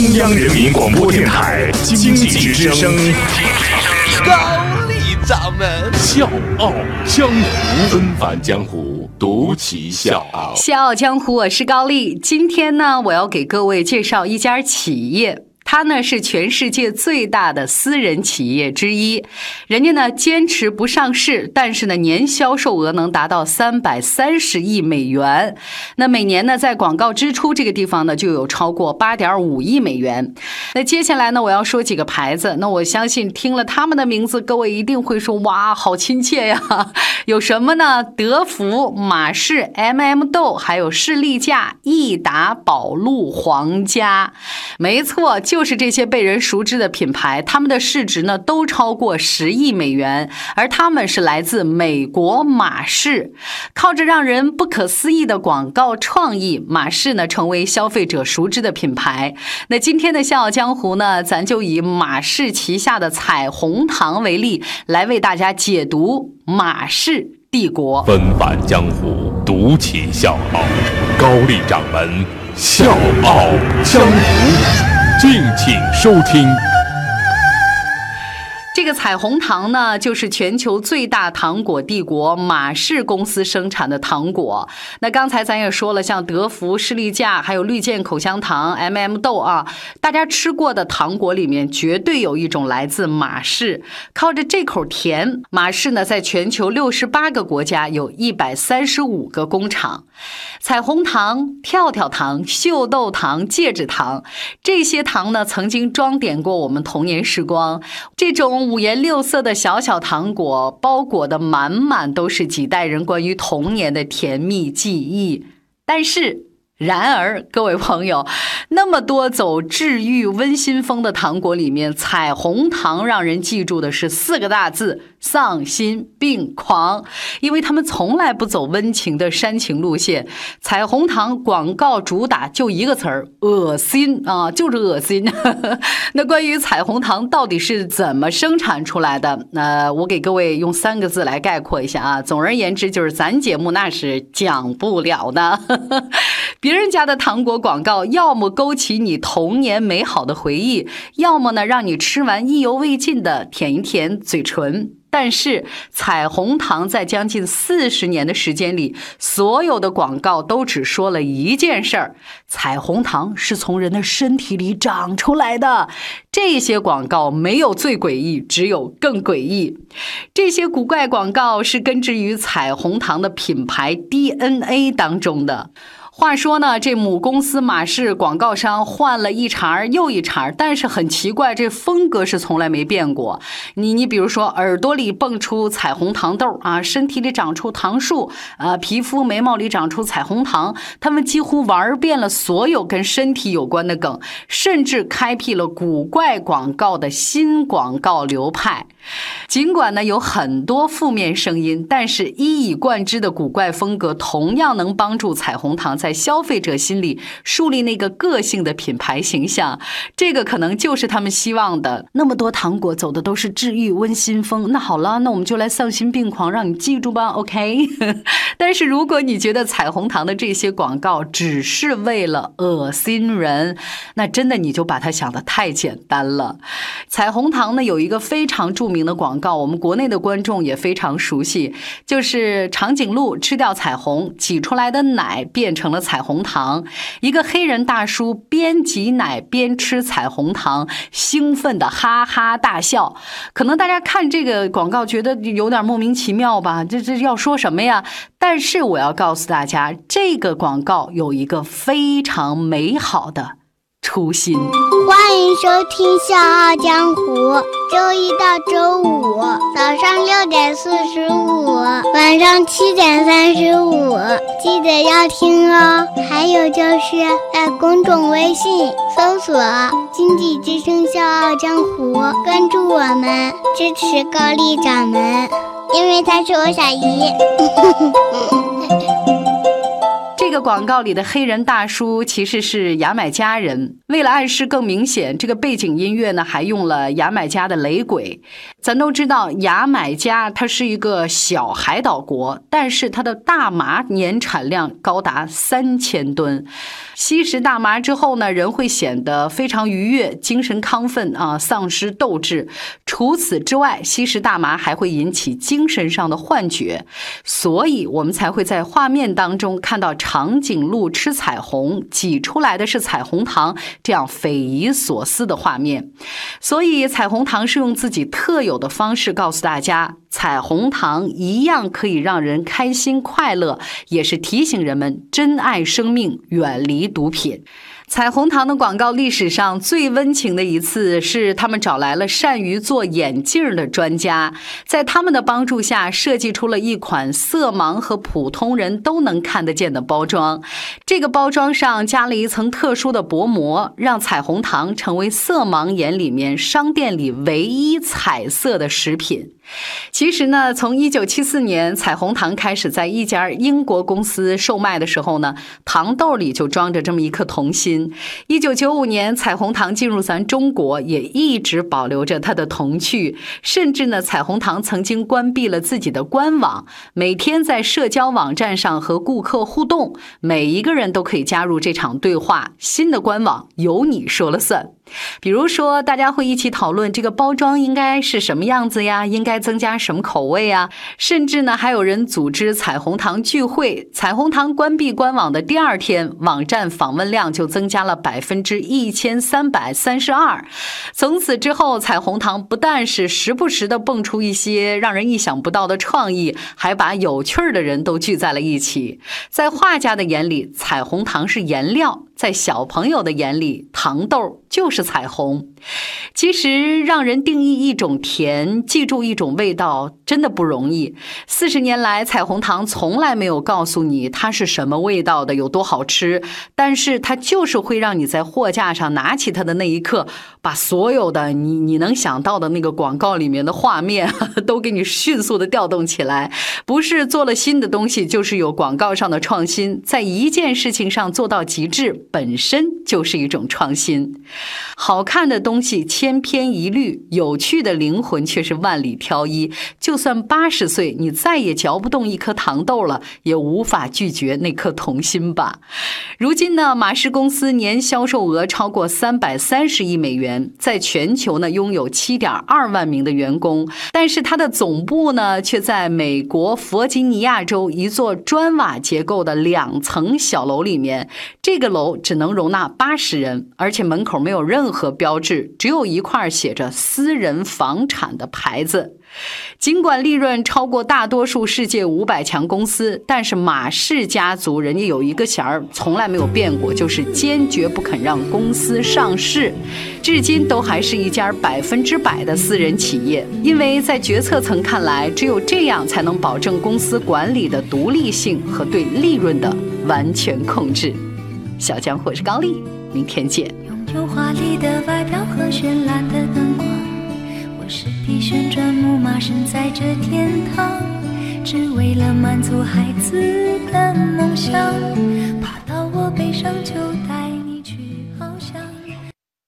中央人民广播电台经济之声，高丽掌门笑傲江湖，纷繁江湖，独骑笑傲。笑傲江湖，我是高丽。今天呢，我要给各位介绍一家企业。它呢是全世界最大的私人企业之一，人家呢坚持不上市，但是呢年销售额能达到三百三十亿美元。那每年呢在广告支出这个地方呢就有超过八点五亿美元。那接下来呢我要说几个牌子，那我相信听了他们的名字，各位一定会说哇，好亲切呀！有什么呢？德芙、马仕、M&M 豆，还有士力架、益达、宝路、皇家。没错，就。就是这些被人熟知的品牌，他们的市值呢都超过十亿美元，而他们是来自美国马氏，靠着让人不可思议的广告创意，马氏呢成为消费者熟知的品牌。那今天的笑傲江湖呢，咱就以马氏旗下的彩虹糖为例，来为大家解读马氏帝国。纷繁江湖，独起笑傲，高丽掌门笑傲江湖。敬请收听。这个彩虹糖呢，就是全球最大糖果帝国马氏公司生产的糖果。那刚才咱也说了，像德芙、士力架，还有绿箭口香糖、M&M 豆啊，大家吃过的糖果里面，绝对有一种来自马氏。靠着这口甜，马氏呢，在全球六十八个国家有一百三十五个工厂。彩虹糖、跳跳糖、秀豆糖、戒指糖，这些糖呢，曾经装点过我们童年时光。这种五颜六色的小小糖果，包裹的满满都是几代人关于童年的甜蜜记忆。但是。然而，各位朋友，那么多走治愈温馨风的糖果里面，彩虹糖让人记住的是四个大字：丧心病狂。因为他们从来不走温情的煽情路线，彩虹糖广告主打就一个词儿：恶心啊，就是恶心。那关于彩虹糖到底是怎么生产出来的？那我给各位用三个字来概括一下啊。总而言之，就是咱节目那是讲不了的。别人家的糖果广告，要么勾起你童年美好的回忆，要么呢让你吃完意犹未尽的舔一舔嘴唇。但是彩虹糖在将近四十年的时间里，所有的广告都只说了一件事儿：彩虹糖是从人的身体里长出来的。这些广告没有最诡异，只有更诡异。这些古怪广告是根植于彩虹糖的品牌 DNA 当中的。话说呢，这母公司马氏广告商换了一茬又一茬，但是很奇怪，这风格是从来没变过。你你比如说，耳朵里蹦出彩虹糖豆啊，身体里长出糖树啊，皮肤眉毛里长出彩虹糖，他们几乎玩遍了所有跟身体有关的梗，甚至开辟了古怪广告的新广告流派。尽管呢有很多负面声音，但是一以贯之的古怪风格同样能帮助彩虹糖在消费者心里树立那个个性的品牌形象。这个可能就是他们希望的。那么多糖果走的都是治愈温馨风，那好了，那我们就来丧心病狂，让你记住吧，OK？但是如果你觉得彩虹糖的这些广告只是为了恶心人，那真的你就把它想的太简单了。彩虹糖呢有一个非常著名的广告，我们国内的观众也非常熟悉，就是长颈鹿吃掉彩虹，挤出来的奶变成了彩虹糖。一个黑人大叔边挤奶边吃彩虹糖，兴奋的哈哈大笑。可能大家看这个广告觉得有点莫名其妙吧？这这要说什么呀？但是我要告诉大家，这个广告有一个非常美好的。初心，欢迎收听《笑傲江湖》，周一到周五早上六点四十五，晚上七点三十五，记得要听哦。还有就是在公众微信搜索“经济之声笑傲江湖”，关注我们，支持高丽掌门，因为他是我小姨。广告里的黑人大叔其实是牙买加人。为了暗示更明显，这个背景音乐呢还用了牙买加的雷鬼。咱都知道牙买加它是一个小海岛国，但是它的大麻年产量高达三千吨。吸食大麻之后呢，人会显得非常愉悦、精神亢奋啊，丧失斗志。除此之外，吸食大麻还会引起精神上的幻觉，所以我们才会在画面当中看到长颈鹿吃彩虹，挤出来的是彩虹糖，这样匪夷所思的画面。所以，彩虹糖是用自己特有的方式告诉大家，彩虹糖一样可以让人开心快乐，也是提醒人们珍爱生命，远离。毒品，彩虹糖的广告历史上最温情的一次是他们找来了善于做眼镜的专家，在他们的帮助下设计出了一款色盲和普通人都能看得见的包装。这个包装上加了一层特殊的薄膜，让彩虹糖成为色盲眼里面商店里唯一彩色的食品。其实呢，从一九七四年彩虹糖开始在一家英国公司售卖的时候呢，糖豆里就装着这么一颗童心。一九九五年彩虹糖进入咱中国，也一直保留着它的童趣。甚至呢，彩虹糖曾经关闭了自己的官网，每天在社交网站上和顾客互动，每一个人都可以加入这场对话。新的官网由你说了算。比如说，大家会一起讨论这个包装应该是什么样子呀？应该增加什么口味啊？甚至呢，还有人组织彩虹糖聚会。彩虹糖关闭官网的第二天，网站访问量就增加了百分之一千三百三十二。从此之后，彩虹糖不但是时不时的蹦出一些让人意想不到的创意，还把有趣儿的人都聚在了一起。在画家的眼里，彩虹糖是颜料。在小朋友的眼里，糖豆就是彩虹。其实，让人定义一种甜，记住一种味道，真的不容易。四十年来，彩虹糖从来没有告诉你它是什么味道的，有多好吃。但是，它就是会让你在货架上拿起它的那一刻，把所有的你你能想到的那个广告里面的画面，都给你迅速的调动起来。不是做了新的东西，就是有广告上的创新，在一件事情上做到极致。本身就是一种创新，好看的东西千篇一律，有趣的灵魂却是万里挑一。就算八十岁，你再也嚼不动一颗糖豆了，也无法拒绝那颗童心吧。如今呢，马氏公司年销售额超过三百三十亿美元，在全球呢拥有七点二万名的员工，但是它的总部呢却在美国弗吉尼亚州一座砖瓦结构的两层小楼里面。这个楼。只能容纳八十人，而且门口没有任何标志，只有一块写着“私人房产”的牌子。尽管利润超过大多数世界五百强公司，但是马氏家族人家有一个弦儿从来没有变过，就是坚决不肯让公司上市，至今都还是一家百分之百的私人企业。因为在决策层看来，只有这样才能保证公司管理的独立性和对利润的完全控制。小江或是高丽，明天见。拥有华丽的外表和绚烂的灯光，我是匹旋转木马，身在这天堂，只为了满足孩子的梦想。爬到我背上就带。